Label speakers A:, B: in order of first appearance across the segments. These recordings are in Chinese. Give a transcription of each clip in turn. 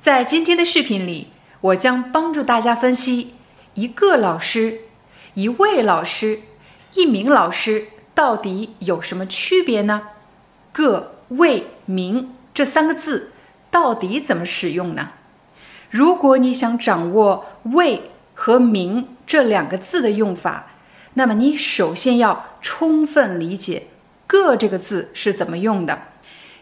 A: 在今天的视频里，我将帮助大家分析一个老师、一位老师、一名老师到底有什么区别呢？个、位、名这三个字到底怎么使用呢？如果你想掌握“位”和“名”这两个字的用法，那么你首先要充分理解“个”这个字是怎么用的。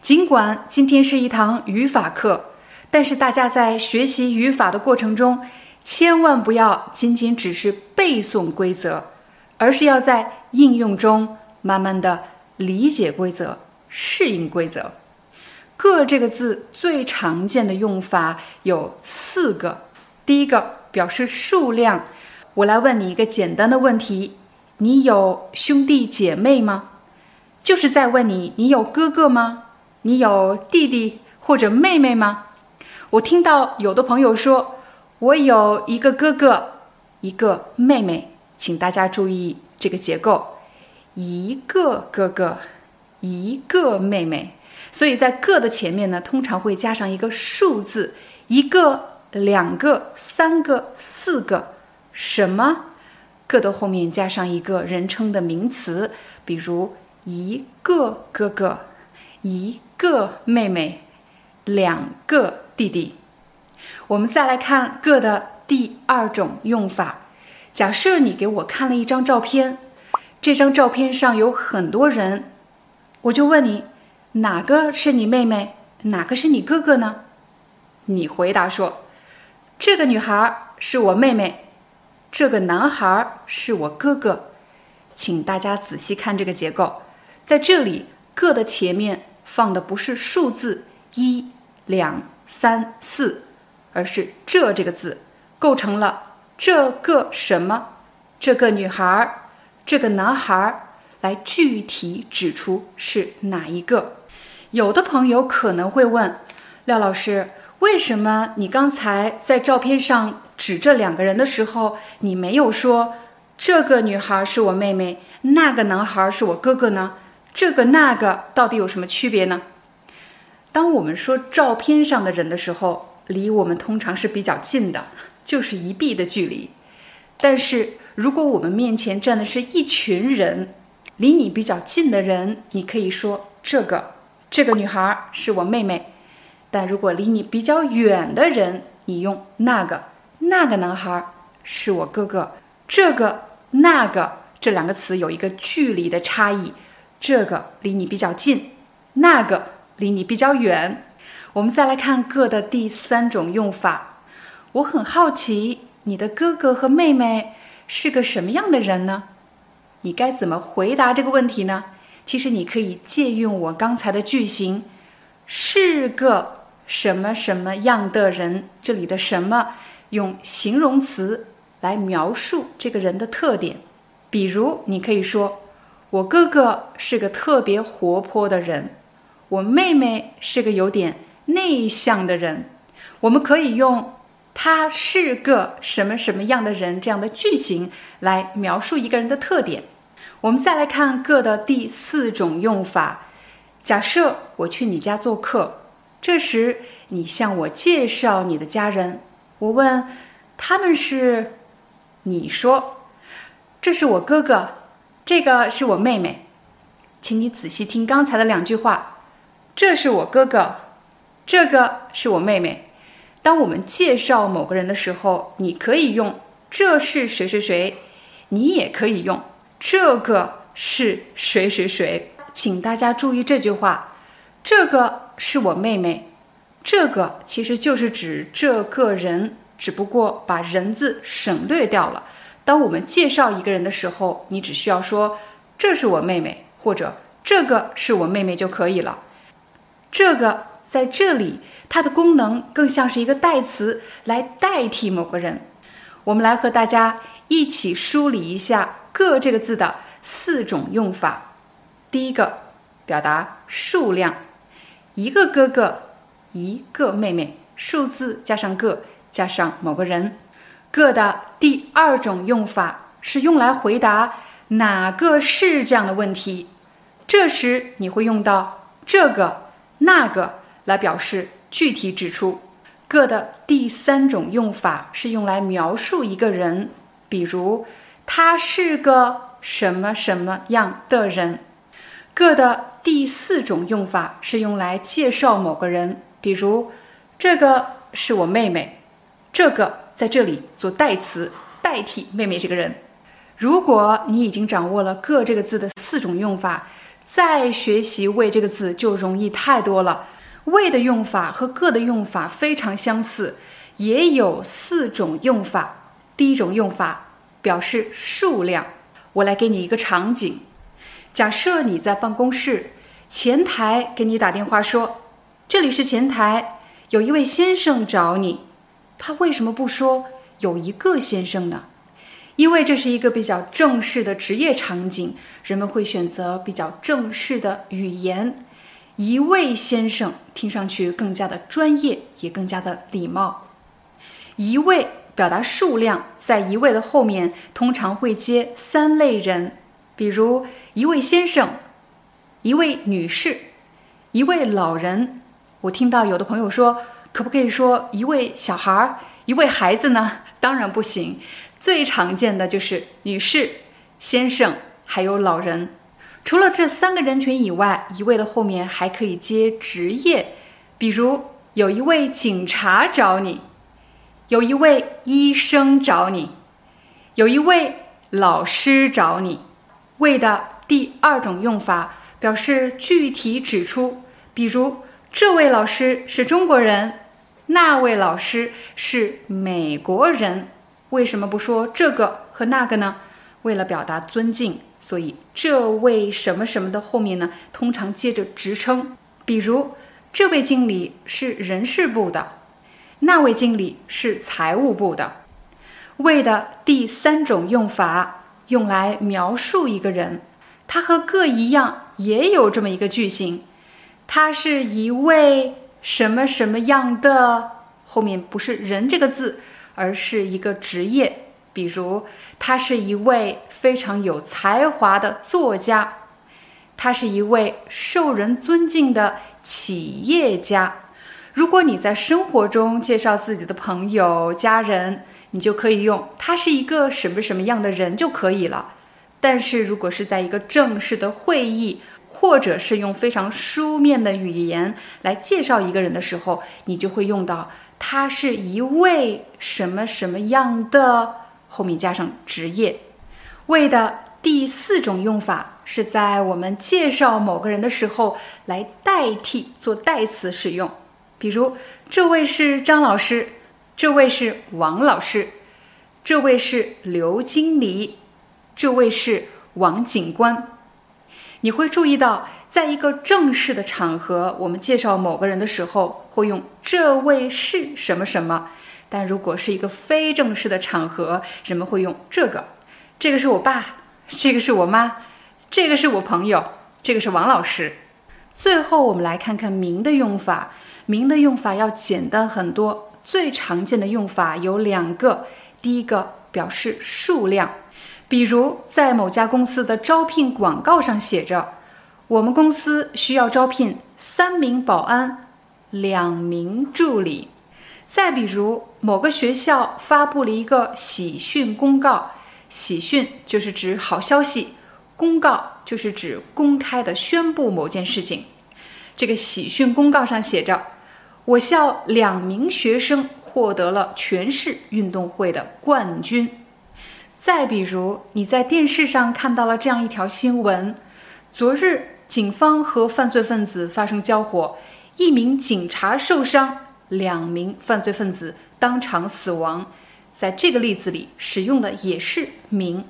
A: 尽管今天是一堂语法课。但是大家在学习语法的过程中，千万不要仅仅只是背诵规则，而是要在应用中慢慢的理解规则、适应规则。个这个字最常见的用法有四个。第一个表示数量，我来问你一个简单的问题：你有兄弟姐妹吗？就是在问你，你有哥哥吗？你有弟弟或者妹妹吗？我听到有的朋友说，我有一个哥哥，一个妹妹，请大家注意这个结构：一个哥哥，一个妹妹。所以在“个”的前面呢，通常会加上一个数字，一个、两个、三个、四个，什么？“个”的后面加上一个人称的名词，比如一个哥哥，一个妹妹，两个。弟弟，我们再来看“个”的第二种用法。假设你给我看了一张照片，这张照片上有很多人，我就问你，哪个是你妹妹，哪个是你哥哥呢？你回答说，这个女孩是我妹妹，这个男孩是我哥哥。请大家仔细看这个结构，在这里“个”的前面放的不是数字一、两。三四，而是这这个字构成了这个什么？这个女孩儿，这个男孩儿，来具体指出是哪一个？有的朋友可能会问廖老师，为什么你刚才在照片上指这两个人的时候，你没有说这个女孩是我妹妹，那个男孩是我哥哥呢？这个那个到底有什么区别呢？当我们说照片上的人的时候，离我们通常是比较近的，就是一臂的距离。但是如果我们面前站的是一群人，离你比较近的人，你可以说这个这个女孩是我妹妹；但如果离你比较远的人，你用那个那个男孩是我哥哥。这个那个这两个词有一个距离的差异，这个离你比较近，那个。离你比较远，我们再来看“个”的第三种用法。我很好奇，你的哥哥和妹妹是个什么样的人呢？你该怎么回答这个问题呢？其实你可以借用我刚才的句型，是个什么什么样的人。这里的“什么”用形容词来描述这个人的特点。比如，你可以说：“我哥哥是个特别活泼的人。”我妹妹是个有点内向的人，我们可以用“她是个什么什么样的人”这样的句型来描述一个人的特点。我们再来看“个”的第四种用法。假设我去你家做客，这时你向我介绍你的家人，我问他们是，你说这是我哥哥，这个是我妹妹，请你仔细听刚才的两句话。这是我哥哥，这个是我妹妹。当我们介绍某个人的时候，你可以用“这是谁谁谁”，你也可以用“这个是谁谁谁”。请大家注意这句话：“这个是我妹妹。”这个其实就是指这个人，只不过把人字省略掉了。当我们介绍一个人的时候，你只需要说“这是我妹妹”或者“这个是我妹妹”就可以了。这个在这里，它的功能更像是一个代词来代替某个人。我们来和大家一起梳理一下“个”这个字的四种用法。第一个，表达数量，一个哥哥，一个妹妹，数字加上个，加上某个人。个的第二种用法是用来回答哪个是这样的问题，这时你会用到这个、那个来表示具体指出。个的第三种用法是用来描述一个人，比如他是个什么什么样的人。个的第四种用法是用来介绍某个人，比如这个是我妹妹，这个在这里做代词代替妹妹这个人。如果你已经掌握了“个”这个字的四种用法，再学习“为”这个字就容易太多了。为的用法和个的用法非常相似，也有四种用法。第一种用法表示数量。我来给你一个场景：假设你在办公室，前台给你打电话说：“这里是前台，有一位先生找你。”他为什么不说有一个先生呢？因为这是一个比较正式的职业场景，人们会选择比较正式的语言。一位先生听上去更加的专业，也更加的礼貌。一位表达数量，在一位的后面通常会接三类人，比如一位先生、一位女士、一位老人。我听到有的朋友说，可不可以说一位小孩儿、一位孩子呢？当然不行，最常见的就是女士、先生，还有老人。除了这三个人群以外，一位的后面还可以接职业，比如有一位警察找你，有一位医生找你，有一位老师找你。为的第二种用法表示具体指出，比如这位老师是中国人，那位老师是美国人。为什么不说这个和那个呢？为了表达尊敬。所以，这位什么什么的后面呢，通常接着职称。比如，这位经理是人事部的，那位经理是财务部的。为的第三种用法，用来描述一个人，他和个一样，也有这么一个句型。他是一位什么什么样的，后面不是人这个字，而是一个职业。比如，他是一位非常有才华的作家，他是一位受人尊敬的企业家。如果你在生活中介绍自己的朋友、家人，你就可以用“他是一个什么什么样的人”就可以了。但是如果是在一个正式的会议，或者是用非常书面的语言来介绍一个人的时候，你就会用到“他是一位什么什么样的”。后面加上职业，为的第四种用法是在我们介绍某个人的时候来代替做代词使用。比如，这位是张老师，这位是王老师，这位是刘经理，这位是王警官。你会注意到，在一个正式的场合，我们介绍某个人的时候会用“这位是什么什么”。但如果是一个非正式的场合，人们会用这个，这个是我爸，这个是我妈，这个是我朋友，这个是王老师。最后，我们来看看“名”的用法。名的用法要简单很多，最常见的用法有两个。第一个表示数量，比如在某家公司的招聘广告上写着：“我们公司需要招聘三名保安，两名助理。”再比如，某个学校发布了一个喜讯公告，喜讯就是指好消息，公告就是指公开的宣布某件事情。这个喜讯公告上写着，我校两名学生获得了全市运动会的冠军。再比如，你在电视上看到了这样一条新闻：昨日，警方和犯罪分子发生交火，一名警察受伤。两名犯罪分子当场死亡，在这个例子里使用的也是“名”。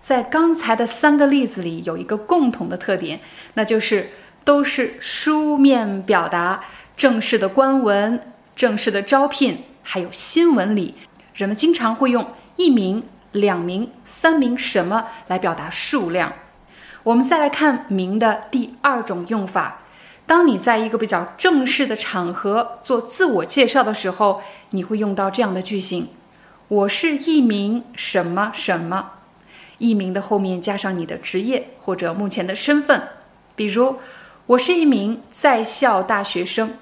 A: 在刚才的三个例子里，有一个共同的特点，那就是都是书面表达，正式的官文、正式的招聘，还有新闻里，人们经常会用一名、两名、三名什么来表达数量。我们再来看“名”的第二种用法。当你在一个比较正式的场合做自我介绍的时候，你会用到这样的句型：“我是一名什么什么。”一名的后面加上你的职业或者目前的身份，比如我是一名在校大学生，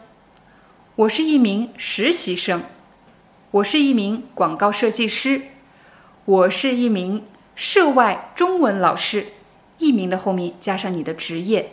A: 我是一名实习生，我是一名广告设计师，我是一名涉外中文老师。艺名的后面加上你的职业。